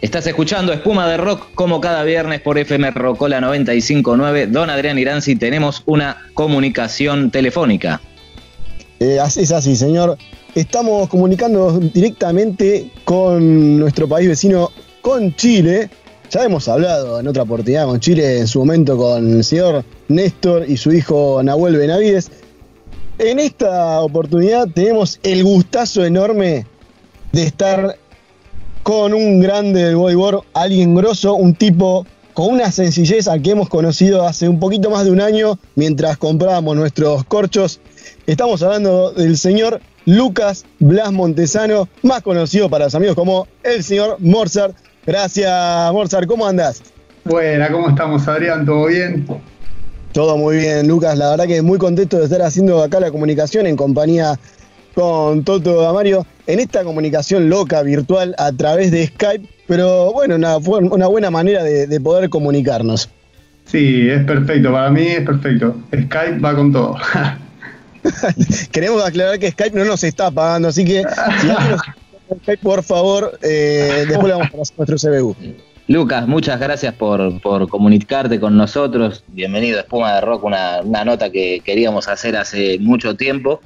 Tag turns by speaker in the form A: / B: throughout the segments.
A: Estás escuchando Espuma de Rock como cada viernes por FM Rocola 959. Don Adrián Iranzi, tenemos una comunicación telefónica.
B: Eh, es así, señor. Estamos comunicando directamente con nuestro país vecino, con Chile. Ya hemos hablado en otra oportunidad con Chile, en su momento con el señor Néstor y su hijo Nahuel Benavides. En esta oportunidad tenemos el gustazo enorme de estar con un grande del bodyboard, alguien grosso, un tipo con una sencillez al que hemos conocido hace un poquito más de un año mientras comprábamos nuestros corchos. Estamos hablando del señor Lucas Blas Montesano, más conocido para los amigos como el señor Morzart. Gracias, Morzart, ¿cómo andas?
C: Buena, ¿cómo estamos, Adrián? ¿Todo bien?
B: Todo muy bien, Lucas. La verdad que muy contento de estar haciendo acá la comunicación en compañía con Toto Amario en esta comunicación loca, virtual, a través de Skype. Pero bueno, una, una buena manera de, poder comunicarnos.
C: Sí, es perfecto. Para mí es perfecto. Skype va con todo.
B: Queremos aclarar que Skype no nos está pagando, así que si Skype, por favor, eh, después le vamos a pasar nuestro CBU.
A: Lucas, muchas gracias por, comunicarte con nosotros. Bienvenido a Espuma de Rock, una, nota que queríamos hacer hace mucho tiempo.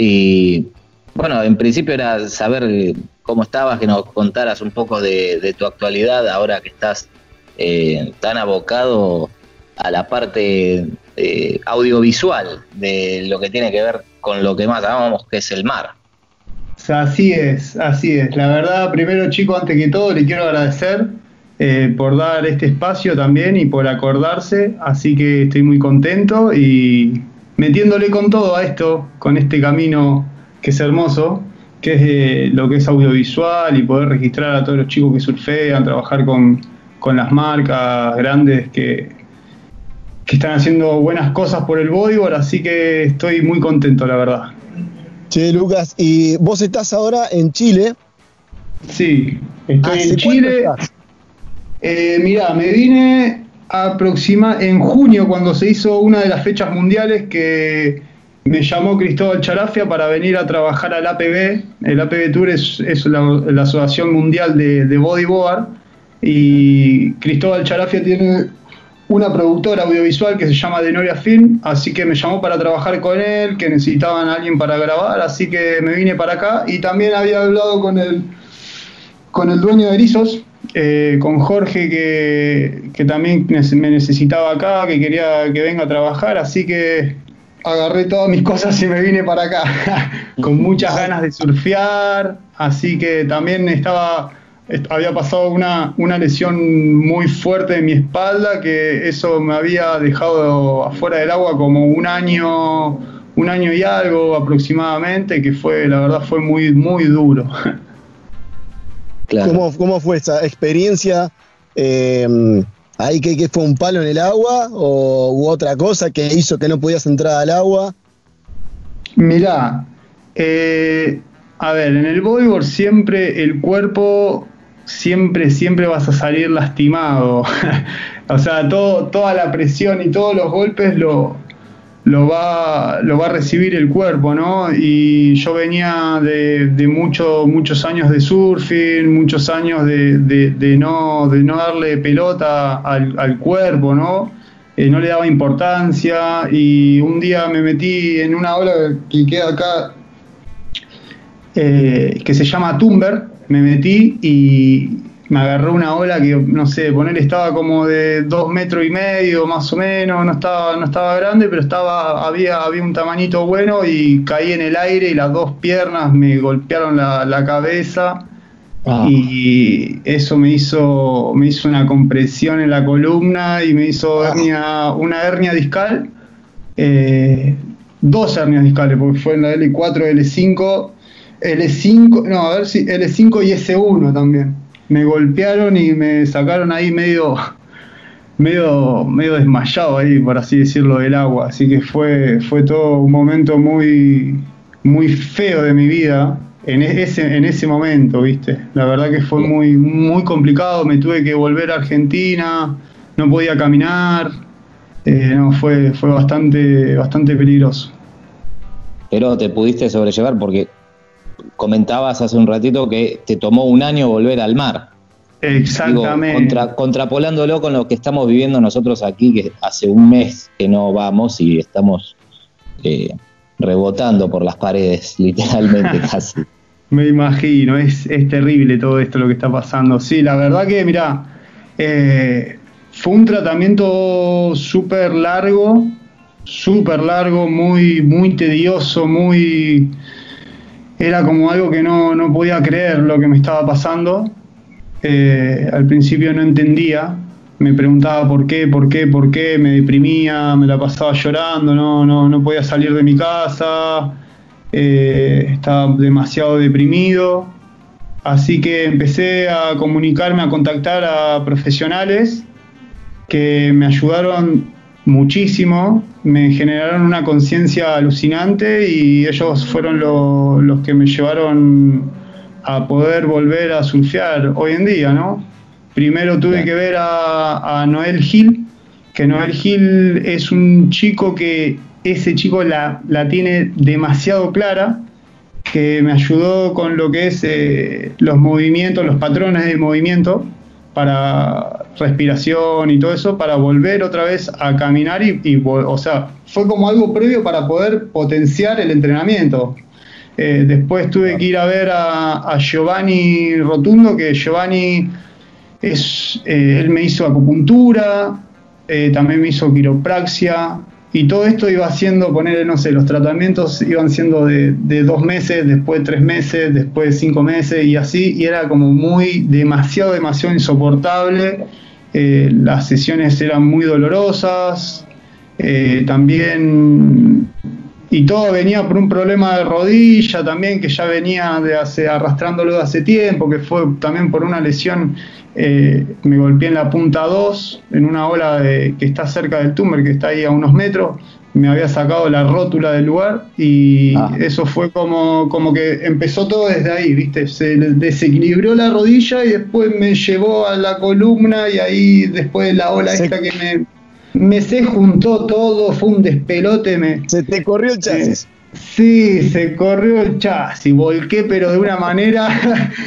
A: Y bueno, en principio era saber cómo estabas, que nos contaras un poco de, tu actualidad ahora que estás eh, tan abocado a la parte eh, audiovisual de lo que tiene que ver con lo que más amamos, que es el mar.
C: Así es, así es. La verdad, primero chico, antes que todo, le quiero agradecer eh, por dar este espacio también y por acordarse, así que estoy muy contento y metiéndole con todo a esto, con este camino que es hermoso, que es eh, lo que es audiovisual y poder registrar a todos los chicos que surfean, trabajar con, las marcas grandes que, que están haciendo buenas cosas por el bodyboard, así que estoy muy contento, la verdad.
B: Che, Lucas, y vos estás ahora en Chile.
C: Sí, estoy en Chile. Eh, mira, me vine aproxima en junio cuando se hizo una de las fechas mundiales que me llamó Cristóbal Charafia para venir a trabajar al APB. El APB Tour es, la, Asociación Mundial de, de Bodyboard y Cristóbal Charafia tiene una productora audiovisual que se llama Denoria Film, así que me llamó para trabajar con él, que necesitaban a alguien para grabar, así que me vine para acá y también había hablado con el, con el dueño de Erizos, eh, con Jorge que, también me necesitaba acá, que quería que venga a trabajar, así que agarré todas mis cosas y me vine para acá, con muchas ganas de surfear, así que también estaba, había pasado una, una lesión muy fuerte en mi espalda, que eso me había dejado afuera del agua como un año, un año y algo aproximadamente, que fue, la verdad fue muy, muy duro.
B: ¿Cómo, fue esa experiencia? Eh, ¿Ahí que, fue un palo en el agua o hubo otra cosa que hizo que no podías entrar al agua?
C: Mirá, eh, a ver, en el bodyboard siempre el cuerpo, siempre, siempre vas a salir lastimado. o sea, todo, toda la presión y todos los golpes lo, lo va, lo va a recibir el cuerpo, ¿no? Y yo venía de, de muchos años de surfing, muchos años de, no, de no darle pelota al, cuerpo, ¿no? Eh, no le daba importancia y un día me metí en una ola que queda acá, eh, que se llama Tumber, me metí y, me agarró una ola que, no sé, poner estaba como de dos metros y medio más o menos, no estaba, no estaba grande, pero estaba, había, había un tamañito bueno y caí en el aire y las dos piernas me golpearon la, cabeza ah. y eso me hizo, me hizo una compresión en la columna y me hizo ah. una hernia discal, eh, dos hernias discales, porque fue en la L4, L5, L5, no, a ver si L5 y S1 también me golpearon y me sacaron ahí medio, medio, medio desmayado ahí, por así decirlo, del agua. Así que fue, fue todo un momento muy, muy feo de mi vida en e, ese, en ese momento, ¿viste? La verdad que fue muy, muy complicado, me tuve que volver a Argentina, no podía caminar, eh, no, fue, fue bastante, bastante peligroso.
A: Pero te pudiste sobrellevar porque comentabas hace un ratito que te tomó un año volver al mar.
C: Exactamente.
A: contrapolándolo con lo que estamos viviendo nosotros aquí, que hace un mes que no vamos y estamos eh, rebotando por las paredes, literalmente casi.
C: Me imagino, es, es, terrible todo esto lo que está pasando. Sí, la verdad que, mira, eh, fue un tratamiento súper largo, súper largo, muy, muy tedioso, muy... Era como algo que no, no podía creer lo que me estaba pasando. Eh, al principio no entendía, me preguntaba por qué, por qué, por qué, me deprimía, me la pasaba llorando, no, no, no podía salir de mi casa, eh, estaba demasiado deprimido. Así que empecé a comunicarme, a contactar a profesionales que me ayudaron muchísimo, me generaron una conciencia alucinante y ellos fueron los que me llevaron a poder volver a surfear hoy en día, ¿no? Primero tuve que ver a, Noel Gil, que Noel Gil es un chico que ese chico la, tiene demasiado clara, que me ayudó con lo que es eh, los movimientos, los patrones de movimiento para respiración y todo eso, para volver otra vez a caminar y, o sea, fue como algo previo para poder potenciar el entrenamiento. Eh, después tuve que ir a ver a, Giovanni Rotundo, que Giovanni es, eh, él me hizo acupuntura, eh, también me hizo quiropraxia, y todo esto iba haciendo, poner, no sé, los tratamientos iban siendo de, dos meses, después tres meses, después cinco meses, y así, y era como muy, demasiado, demasiado insoportable. Las sesiones eran muy dolorosas, también y todo venía por un problema de rodilla también que ya venía de hace, arrastrándolo de hace tiempo, que fue también por una lesión, eh, me golpeé en la punta 2, en una ola que está cerca del tumor, que está ahí a unos metros, me había sacado la rótula del lugar y ah. eso fue como, como que empezó todo desde ahí, ¿viste? Se desequilibró la rodilla y después me llevó a la columna y ahí después la ola esta que me me se juntó todo, fue un despelote. Me,
B: se te corrió el chasis.
C: sí, se corrió el chasis, volqué, pero de una manera,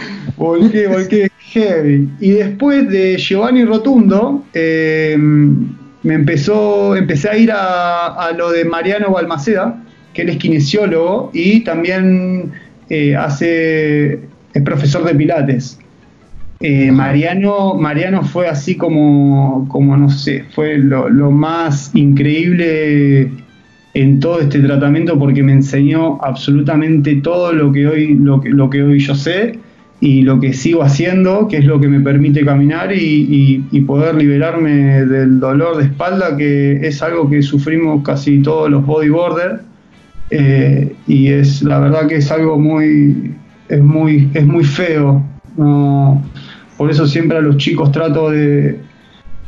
C: volqué, volqué heavy. Y después de Giovanni Rotundo, em, me empezó, empecé a ir a, lo de Mariano Balmaceda, que él es kinesiólogo y también eh, hace, es profesor de pilates. Eh, Mariano, Mariano fue así como, como no sé, fue lo, más increíble en todo este tratamiento porque me enseñó absolutamente todo lo que hoy, lo que, lo que hoy yo sé y lo que sigo haciendo, que es lo que me permite caminar y, poder liberarme del dolor de espalda, que es algo que sufrimos casi todos los bodyboarders. Eh, y es la verdad que es algo muy, es muy, es muy feo. Por eso siempre a los chicos trato de,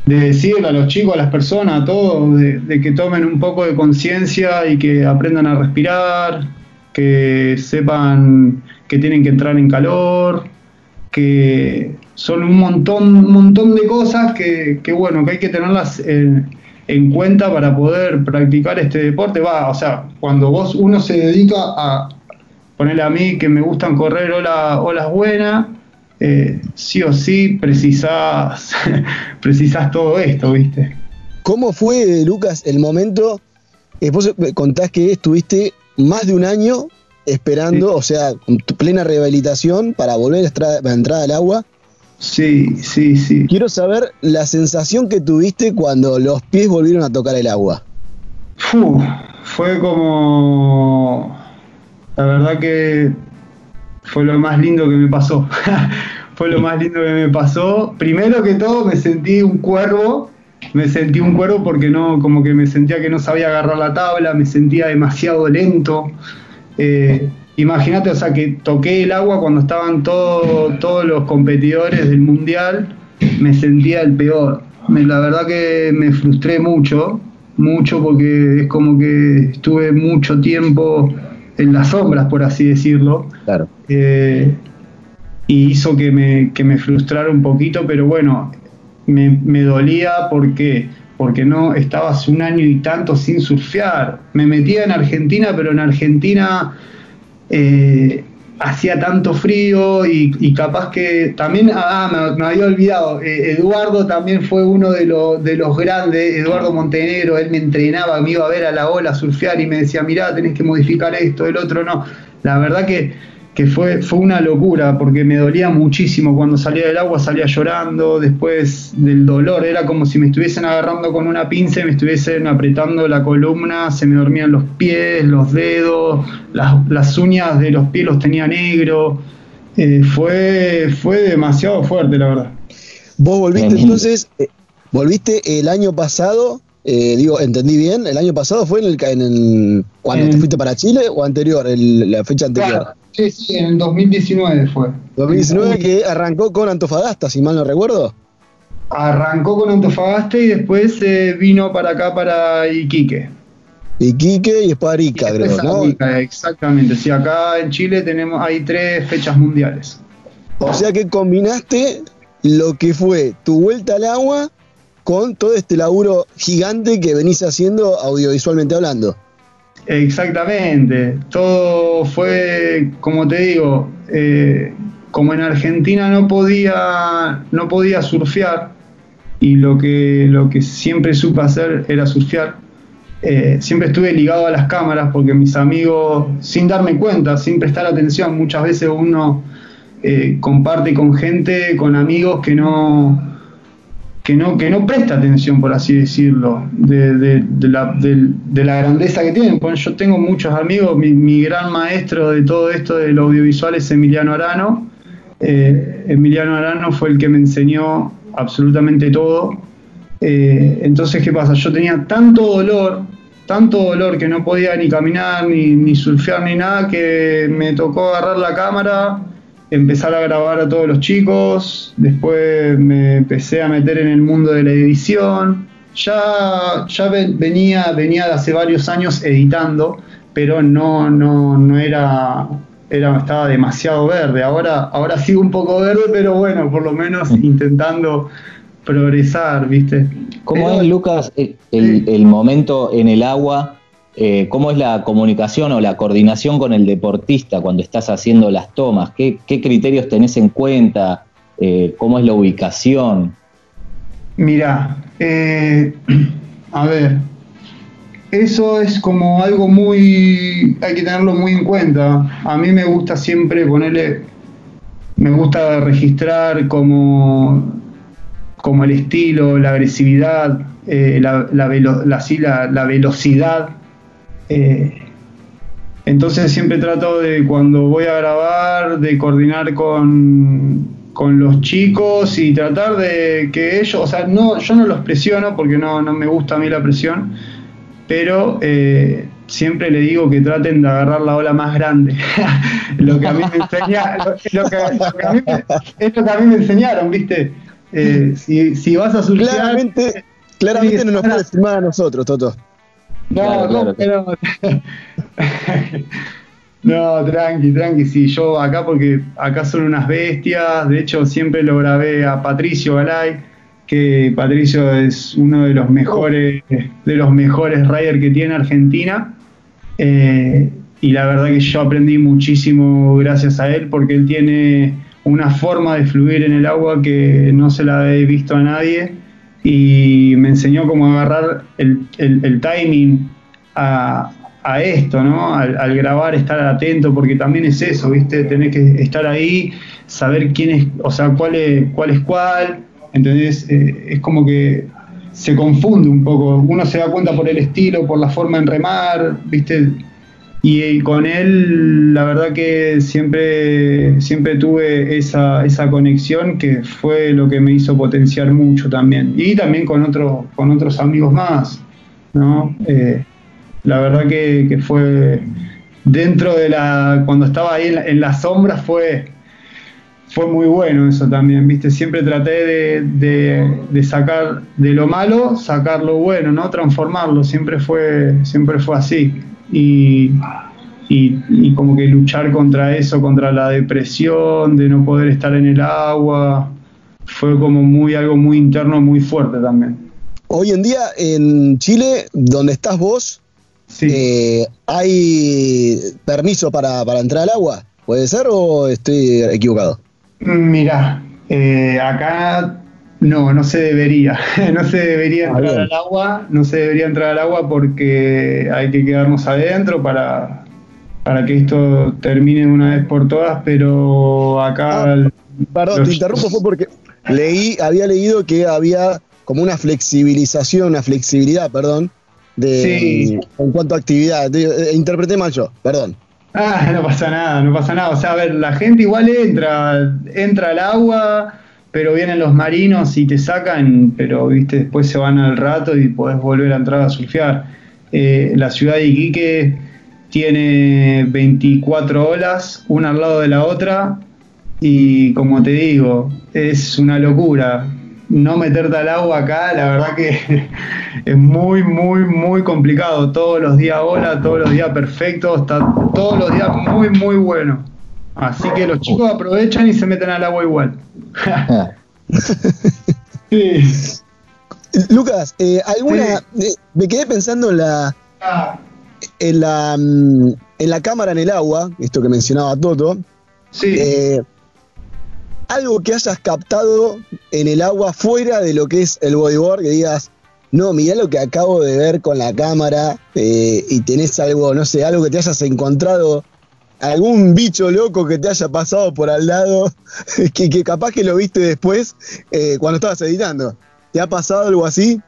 C: decirle a los chicos, a las personas, a todos, de, que tomen un poco de conciencia y que aprendan a respirar, que sepan que tienen que entrar en calor, que son un montón, un montón de cosas que, bueno, que hay que tenerlas en, cuenta para poder practicar este deporte. Va, o sea, cuando vos uno se dedica a ponerle a mí que me gustan correr olas, olas buenas, eh, sí o sí precisás, precisás todo esto, ¿viste?
B: ¿Cómo fue, Lucas, el momento? Después contás que estuviste más de un año esperando, o sea, plena rehabilitación para volver a entrar al agua.
C: Sí, sí, sí.
B: Quiero saber la sensación que tuviste cuando los pies volvieron a tocar el agua.
C: fue como... La verdad que fue lo más lindo que me pasó. fue lo más lindo que me pasó. Primero que todo me sentí un cuervo, me sentí un cuervo porque no, como que me sentía que no sabía agarrar la tabla, me sentía demasiado lento. Eh, Imagínate, o sea, que toqué el agua cuando estaban todos los competidores del mundial, me sentía el peor. la verdad que me frustré mucho, mucho porque es como que estuve mucho tiempo en las sombras, por así decirlo.
A: Claro.
C: Eh, y hizo que me, que me frustrara un poquito, pero bueno, me, dolía porque porque no estaba hace un año y tanto sin surfear. Me metía en Argentina, pero en Argentina eh, hacía tanto frío y, capaz que también, ah, me, había olvidado, eh, Eduardo también fue uno de, de los grandes, Eduardo Montenegro, él me entrenaba, me iba a ver a la ola surfear y me decía, mirá, tenés que modificar esto, el otro no. La verdad que que fue, fue una locura porque me dolía muchísimo cuando salía del agua, salía llorando, después del dolor, era como si me estuviesen agarrando con una pinza y me estuviesen apretando la columna, se me dormían los pies, los dedos, las, uñas de los pies los tenía negro, eh, fue, fue demasiado fuerte la verdad.
B: Vos volviste entonces, eh, volviste el año pasado eh, digo, entendí bien, el año pasado fue en el, en el cuando te fuiste para Chile o anterior, la fecha anterior.
C: Sí, sí, en el 2019 fue.
B: 2019 que arrancó con Antofagasta, si mal no recuerdo.
C: Arrancó con Antofagasta y después eh, vino para acá, para Iquique.
B: Iquique y Arica, creo, ¿no?
C: exactamente. Sí, acá en Chile tenemos, hay tres fechas mundiales.
B: O sea que combinaste lo que fue tu vuelta al agua con todo este laburo gigante que venís haciendo audiovisualmente hablando.
C: Exactamente, todo fue, como te digo, eh, como en Argentina no podía, no podía surfear y lo que, lo que siempre supe hacer era surfear, eh, siempre estuve ligado a las cámaras porque mis amigos, sin darme cuenta, sin prestar atención, muchas veces uno eh, comparte con gente, con amigos que no, que no, que no presta atención, por así decirlo, de, la, grandeza que tienen. yo tengo muchos amigos, mi, gran maestro de todo esto del audiovisual es Emiliano Arano. Eh, Emiliano Arano fue el que me enseñó absolutamente todo. Eh, entonces, ¿qué pasa? Yo tenía tanto dolor, tanto dolor que no podía ni caminar, ni, ni surfear, ni nada, que me tocó agarrar la cámara empezar a grabar a todos los chicos, después me empecé a meter en el mundo de la edición, ya, ya venía, venía de hace varios años editando, pero no, no, no era, era, estaba demasiado verde, ahora, ahora sigo un poco verde, pero bueno, por lo menos intentando progresar, ¿viste?
A: ¿Cómo es, Lucas, el, el momento en el agua eh, cómo es la comunicación o la coordinación con el deportista cuando estás haciendo las tomas, qué, criterios tenés en cuenta, eh, cómo es la ubicación.
C: Mira, eh, a ver, eso es como algo muy, hay que tenerlo muy en cuenta. A mí me gusta siempre ponerle, me gusta registrar como, como el estilo, la agresividad, la, la velocidad eh, entonces siempre trato de cuando voy a grabar, de coordinar con, con, los chicos y tratar de que ellos, o sea, no, yo no los presiono porque no, no me gusta a mí la presión, pero eh, siempre le digo que traten de agarrar la ola más grande. lo que a mí me enseña, es lo que a mí me enseñaron, ¿viste? Eh, si, si, vas a surfear...
B: Claramente, claramente no nos puedes filmar a nosotros, Toto.
C: No, no, pero. no, tranqui, tranqui, sí, yo acá porque acá son unas bestias, de hecho siempre lo grabé a Patricio Galay, que Patricio es uno de los mejores, de los mejores riders que tiene Argentina. Eh, y la verdad que yo aprendí muchísimo gracias a él porque él tiene una forma de fluir en el agua que no se la he visto a nadie y me enseñó cómo agarrar el, timing a, esto, ¿no? Al, grabar, estar atento, porque también es eso, ¿viste? Tener que estar ahí, saber quién es, o sea, cuál es cuál, es cuál ¿entendés? Eh, es como que se confunde un poco, uno se da cuenta por el estilo, por la forma en remar, ¿viste? Y, con él, la verdad que siempre, siempre tuve esa, esa conexión que fue lo que me hizo potenciar mucho también. Y también con, otros con otros amigos más, ¿no? Eh, la verdad que, fue dentro de la. Cuando estaba ahí en la, sombra fue, fue muy bueno eso también, ¿viste? Siempre traté de, de, de, sacar de lo malo, sacar lo bueno, ¿no? Transformarlo, siempre fue, siempre fue así y, y, como que luchar contra eso, contra la depresión, de no poder estar en el agua, fue como muy algo muy interno, muy fuerte también.
B: Hoy en día en Chile, donde estás vos, eh, ¿hay permiso para, para, entrar al agua? ¿Puede ser o estoy equivocado?
C: Mirá, eh, acá no, no se debería. no se debería ah, entrar al agua, no se debería entrar al agua porque hay que quedarnos adentro para, para que esto termine una vez por todas, pero acá...
B: Ah, perdón, te interrumpo, fue porque leí, había leído que había como una flexibilización, una flexibilidad, perdón, de en cuanto a actividad. Eh, interpreté mal yo, perdón.
C: Ah, no pasa nada, no pasa nada. O sea, a ver, la gente igual entra, entra al agua, pero vienen los marinos y te sacan, pero viste, después se van al rato y podés volver a entrar a surfear. Eh, la ciudad de Iquique tiene 24 olas, una al lado de la otra, y como te digo, es una locura no meterte al agua acá, la verdad que es muy, muy, muy complicado. Todos los días hola, todos los días perfecto, está todos los días muy, muy bueno. Así que los chicos aprovechan y se meten al agua igual.
B: Lucas, eh, alguna eh, me quedé pensando en la ah. en la mm, en la cámara en el agua, esto que mencionaba Toto.
C: Sí. Eh,
B: algo que hayas captado en el agua fuera de lo que es el bodyboard, que digas, no, mirá lo que acabo de ver con la cámara eh, y tenés algo, no sé, algo que te hayas encontrado, algún bicho loco que te haya pasado por al lado, que, capaz que lo viste después eh, cuando estabas editando. ¿Te ha pasado algo así?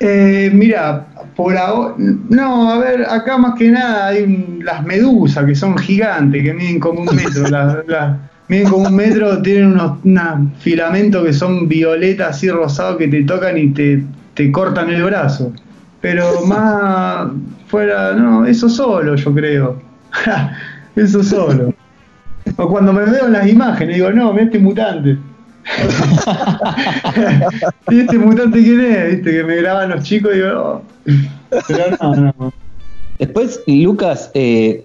C: Eh, mira, por ahora, no, a ver, acá más que nada hay las medusas que son gigantes, que miden como un metro. las, miden como un metro, tienen unos, filamentos que son violetas así rosados que te tocan y te, te cortan el brazo. Pero más fuera, no, eso solo yo creo. eso solo. O cuando me veo en las imágenes digo, no, mira este mutante. ¿Y este mutante quién es? ¿Viste? Que me graban los chicos y digo, oh". pero no, no.
A: Después, Lucas, eh,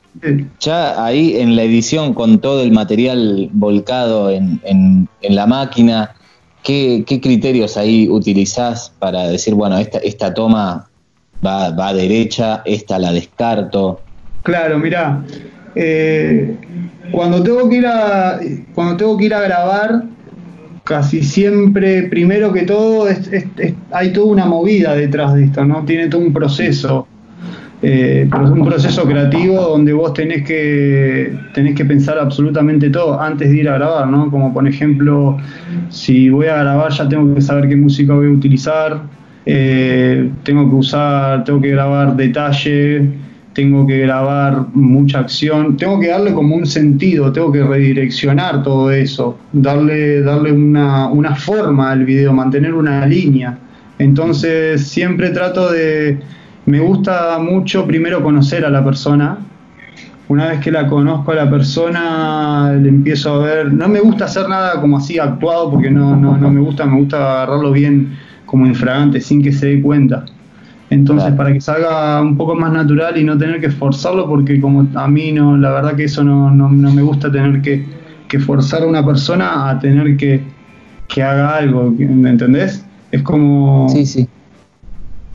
A: ya ahí en la edición con todo el material volcado en, en, la máquina, ¿qué, criterios ahí utilizás para decir, bueno, esta, esta toma va, va derecha, esta la descarto?
C: Claro, mira, eh, cuando tengo que ir a cuando tengo que ir a grabar, casi siempre, primero que todo, hay toda una movida detrás de esto, ¿no? Tiene todo un proceso eh, un proceso creativo donde vos tenés que, tenés que pensar absolutamente todo antes de ir a grabar, ¿no? Como por ejemplo, si voy a grabar ya tengo que saber qué música voy a utilizar, eh, tengo que usar, tengo que grabar detalle, tengo que grabar mucha acción, tengo que darle como un sentido, tengo que redireccionar todo eso, darle, darle una, una forma al video, mantener una línea. Entonces siempre trato de me gusta mucho primero conocer a la persona. Una vez que la conozco a la persona, le empiezo a ver. No me gusta hacer nada como así actuado porque no, no, no me gusta, me gusta agarrarlo bien como infragante, sin que se dé cuenta. Entonces, para que salga un poco más natural y no tener que forzarlo, porque como a mí no, la verdad que eso no, no, no me gusta tener que, que, forzar a una persona a tener que, que haga algo, ¿me entendés? Es como...
A: Sí, sí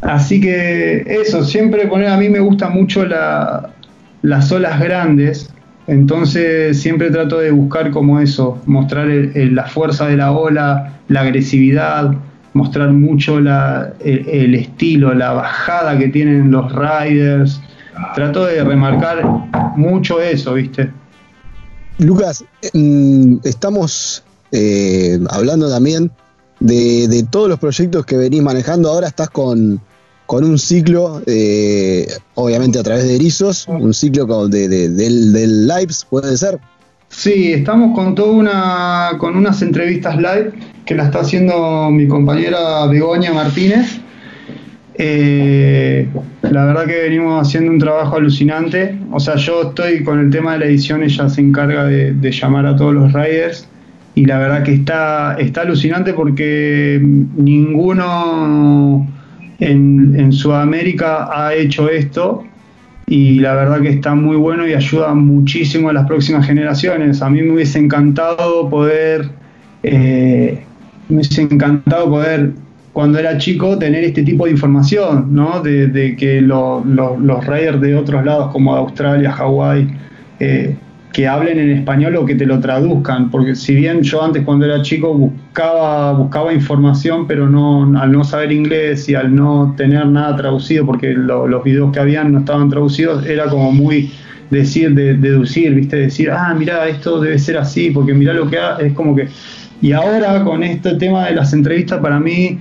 C: Así que eso, siempre poner, a mí me gusta mucho las olas grandes, entonces siempre trato de buscar como eso, mostrar la fuerza de la ola, la agresividad, mostrar mucho el, estilo, la bajada que tienen los riders. Trato de remarcar mucho eso, ¿viste?
B: Lucas, mm, estamos eh, hablando también de, todos los proyectos que venís manejando. Ahora estás con, con un ciclo, eh, obviamente a través de Erizos, un ciclo de, del, del Lives, ¿puede ser?
C: Sí, estamos con toda una, con unas entrevistas live que la está haciendo mi compañera Begoña Martínez. Eh, la verdad que venimos haciendo un trabajo alucinante. O sea, yo estoy con el tema de la edición, ella se encarga de, llamar a todos los riders y la verdad que está, está alucinante porque ninguno en, Sudamérica ha hecho esto y la verdad que está muy bueno y ayuda muchísimo a las próximas generaciones. A mí me hubiese encantado poder, eh, me hubiese encantado poder cuando era chico tener este tipo de información, ¿no? De, que los raiders de otros lados como Australia, Hawái, eh, que hablen en español o que te lo traduzcan, porque si bien yo antes cuando era chico buscaba, buscaba información, pero no, al no saber inglés y al no tener nada traducido, porque los videos que habían no estaban traducidos, era como muy decir, de, deducir, viste, decir, ah, mira, esto debe ser así, porque mira lo que ha, es como que... Y ahora con este tema de las entrevistas, para mí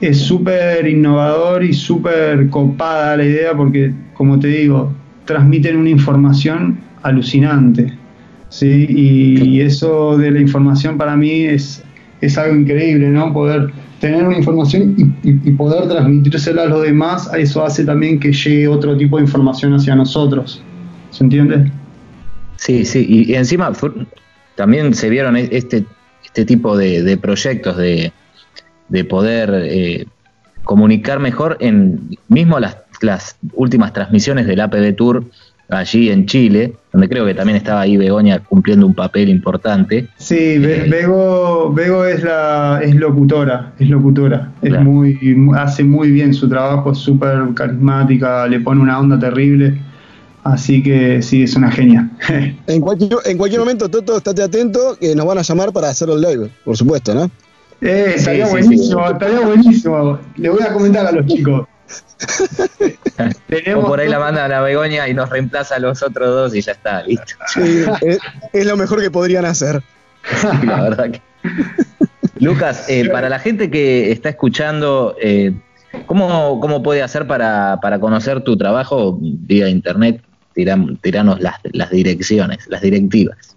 C: es súper innovador y súper copada la idea, porque, como te digo, transmiten una información alucinante. ¿sí? Y, eso de la información para mí es, es algo increíble, ¿no? Poder tener una información y, poder transmitírsela a los demás, eso hace también que llegue otro tipo de información hacia nosotros. ¿Se entiende?
A: Sí, sí, y, encima también se vieron e, este, este tipo de, proyectos de, de poder eh, comunicar mejor en mismo las, las últimas transmisiones del APB Tour allí en Chile, donde creo que también estaba ahí Begoña cumpliendo un papel importante.
C: Sí, eh, Bego, es la es locutora, es locutora, es muy hace muy bien su trabajo, es súper carismática, le pone una onda terrible. Así que sí, es una genia.
B: en, cualquier, en cualquier momento, Toto, estate atento, que nos van a llamar para hacer el live, por supuesto, ¿no?
C: Eh, estaría buenísimo, estaría buenísimo. Le voy a comentar a los chicos.
A: O por ahí la manda a la Begoña y nos reemplaza a los otros dos y ya está, listo.
B: es, lo mejor que podrían hacer.
A: la verdad que. Lucas, eh, para la gente que está escuchando, eh, ¿cómo, puede hacer para, conocer tu trabajo vía internet? tiranos las, las direcciones, las directivas.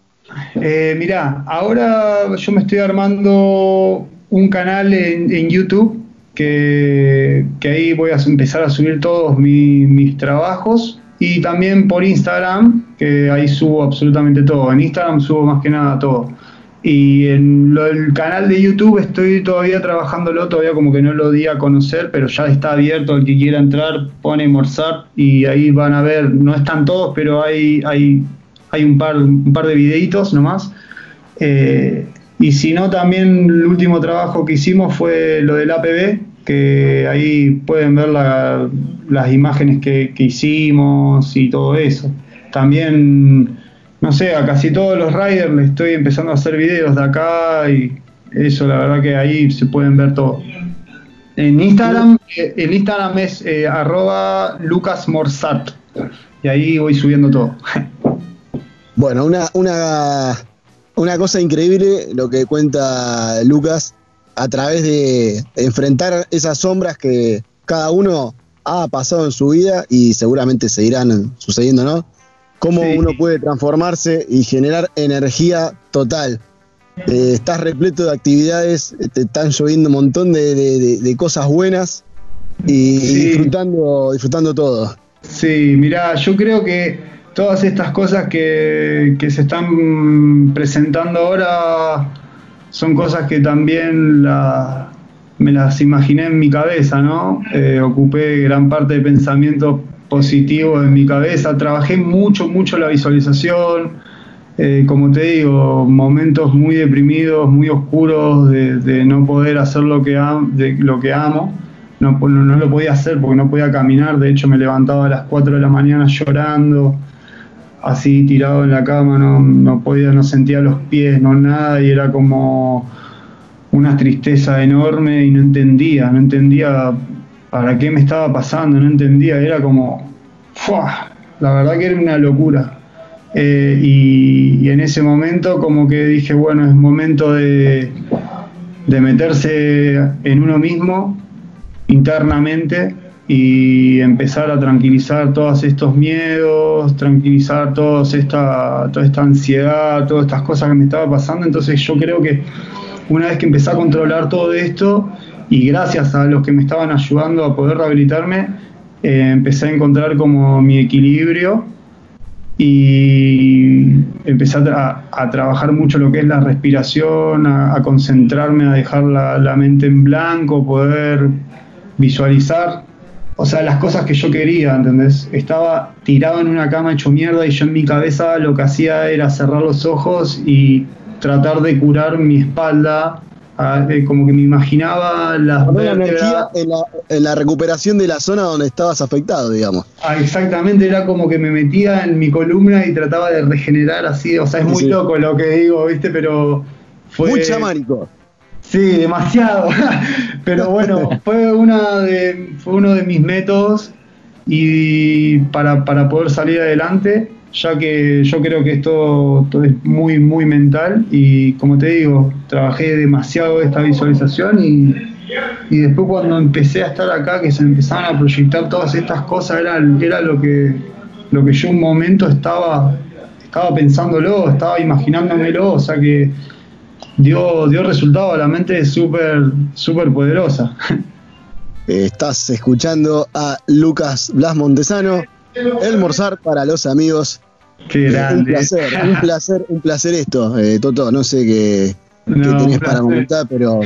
C: Eh, mirá, ahora yo me estoy armando un canal en YouTube que, ahí voy a empezar a subir todos mis trabajos y también por Instagram, que ahí subo absolutamente todo. En Instagram subo más que nada todo. Y en lo, el canal de YouTube estoy todavía trabajándolo, todavía como que no lo di a conocer, pero ya está abierto. El que quiera entrar pone Morsat y ahí van a ver, no están todos, pero hay, hay, hay un, par, un par de videitos nomás. Eh, y si no, también el último trabajo que hicimos fue lo del APB, que ahí pueden ver las imágenes que, hicimos y todo eso. También, no sé, a casi todos los riders les estoy empezando a hacer videos de acá y eso, la verdad que ahí se pueden ver todo. En Instagram, el Instagram es eh, arroba lucasmorsat y ahí voy subiendo todo.
B: Bueno, una, una una cosa increíble lo que cuenta Lucas a través de enfrentar esas sombras que cada uno ha pasado en su vida y seguramente seguirán sucediendo, ¿no? Cómo uno puede transformarse y generar energía total. Eh, estás repleto de actividades, te están lloviendo un montón de, cosas buenas y, disfrutando, disfrutando todo.
C: Sí, mira, yo creo que todas estas cosas que, se están presentando ahora son cosas que también me las imaginé en mi cabeza, ¿no? Eh, ocupé gran parte de pensamiento positivo en mi cabeza, trabajé mucho, mucho la visualización, eh, como te digo, momentos muy deprimidos, muy oscuros de, no poder hacer lo que, de, lo que amo. No, no, lo podía hacer porque no podía caminar, de hecho me levantaba a las 4 de la mañana llorando, así tirado en la cama, no, podía, no sentía los pies, no nada, y era como una tristeza enorme y no entendía, no entendía para qué me estaba pasando, no entendía, era como, la verdad que era una locura. Eh, y, en ese momento como que dije, bueno, es momento de, de meterse en uno mismo internamente y empezar a tranquilizar todos estos miedos, tranquilizar todos esta, toda esta ansiedad, todas estas cosas que me estaba pasando. Entonces yo creo que una vez que empecé a controlar todo esto y gracias a los que me estaban ayudando a poder rehabilitarme, eh, empecé a encontrar como mi equilibrio y empecé a, trabajar mucho lo que es la respiración, a, concentrarme, a dejar la, la mente en blanco, poder visualizar o sea, las cosas que yo quería, ¿entendés? Estaba tirado en una cama hecho mierda y yo en mi cabeza lo que hacía era cerrar los ojos y tratar de curar mi espalda eh, como que me imaginaba las
B: energía en la, en la, recuperación de la zona donde estabas afectado, digamos.
C: Ah, exactamente, era como que me metía en mi columna y trataba de regenerar así, o sea, es muy loco lo que digo, ¿viste? Pero fue...
B: Muy chamánico.
C: Sí, demasiado. Pero bueno, fue, una de, fue uno de mis métodos y para, poder salir adelante ya que yo creo que esto, es muy, muy mental y como te digo, trabajé demasiado esta visualización y, después cuando empecé a estar acá, que se empezaban a proyectar todas estas cosas, era, era lo, que, lo que yo un momento estaba, estaba pensándolo, estaba imaginándomelo, o sea que dio, dio resultado a la mente súper súper poderosa.
B: Estás escuchando a Lucas Blas Montesano, el Morzar para los amigos
C: Qué grande.
B: Un placer, un placer, un placer esto, eh, Toto. No sé qué, tenés para comentar, pero.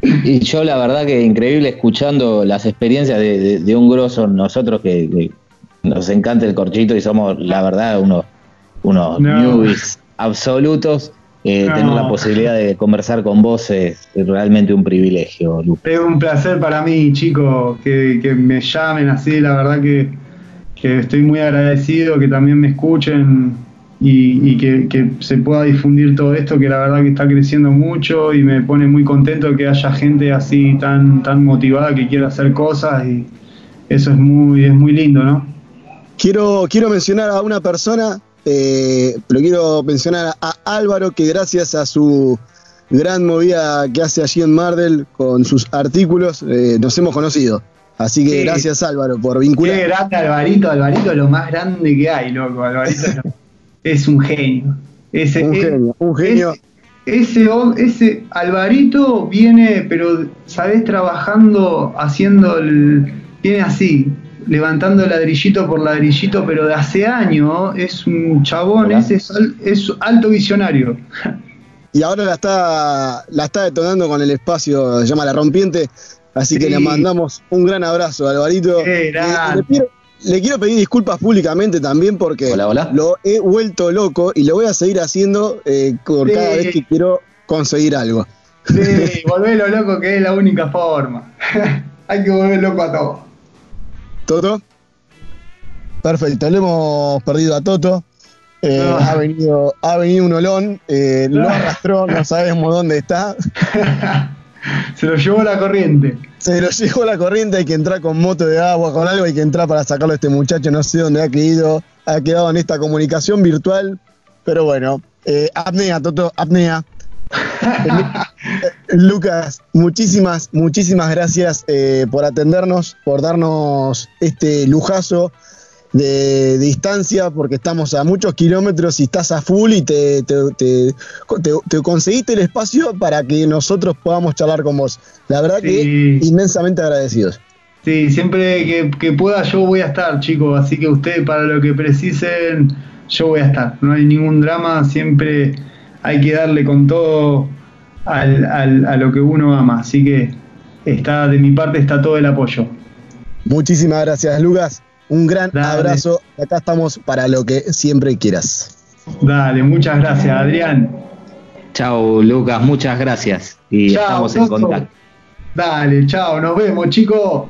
A: Y yo la verdad que increíble escuchando las experiencias de, un grosso, nosotros que, nos encanta el corchito y somos la verdad unos, unos newbies absolutos, eh, tener la posibilidad de conversar con vos es, realmente un privilegio,
C: Es un placer para mí, chicos, que, que me llamen así, la verdad que que estoy muy agradecido, que también me escuchen y, que, se pueda difundir todo esto, que la verdad que está creciendo mucho y me pone muy contento que haya gente así tan, tan motivada que quiera hacer cosas y eso es muy, es muy lindo, ¿no?
B: Quiero, quiero mencionar a una persona, eh, pero quiero mencionar a Álvaro, que gracias a su gran movida que hace allí en Mardel con sus artículos, eh, nos hemos conocido. Así que gracias Álvaro por vincular.
C: Qué grande Alvarito, Alvarito es lo más grande que hay, loco. Alvarito es un genio. Ese,
B: un genio, un genio.
C: Ese, ese, Alvarito viene, pero, ¿sabes? Trabajando, haciendo el. Viene así, levantando ladrillito por ladrillito, pero de hace años. Es un chabón, es, es alto visionario.
B: Y ahora la está, la está detonando con el espacio, se llama La Rompiente Así que le mandamos un gran abrazo, Alvarito.
C: le,
B: quiero pedir disculpas públicamente también porque lo he vuelto loco y lo voy a seguir haciendo eh, por cada vez que quiero conseguir algo.
C: Sí, volverlo loco que es la única forma. Hay que volver loco a todo.
B: ¿Toto? Perfecto, le hemos perdido a Toto. Eh, ha, venido, ha venido un olón, eh, lo arrastró, no sabemos dónde está.
C: Se lo llevó la corriente.
B: Se lo llevó la corriente, hay que entrar con moto de agua, con algo, hay que entrar para sacarlo a este muchacho, no sé dónde ha quedado, ha quedado en esta comunicación virtual, pero bueno, eh, apnea, Toto, apnea. Lucas, muchísimas, muchísimas gracias eh, por atendernos, por darnos este lujazo de, distancia porque estamos a muchos kilómetros y estás a full y te, te, conseguiste el espacio para que nosotros podamos charlar con vos. La verdad que inmensamente agradecidos.
C: Sí, siempre que, pueda yo voy a estar, chicos, así que ustedes para lo que precisen, yo voy a estar. No hay ningún drama, siempre hay que darle con todo al, a lo que uno ama, así que está de mi parte está todo el apoyo.
B: Muchísimas gracias, Lucas. Un gran abrazo. Acá estamos para lo que siempre quieras.
C: Dale, muchas gracias, Adrián.
A: Chao, Lucas, muchas gracias. Y estamos en contacto.
C: Dale, chao, nos vemos, chicos.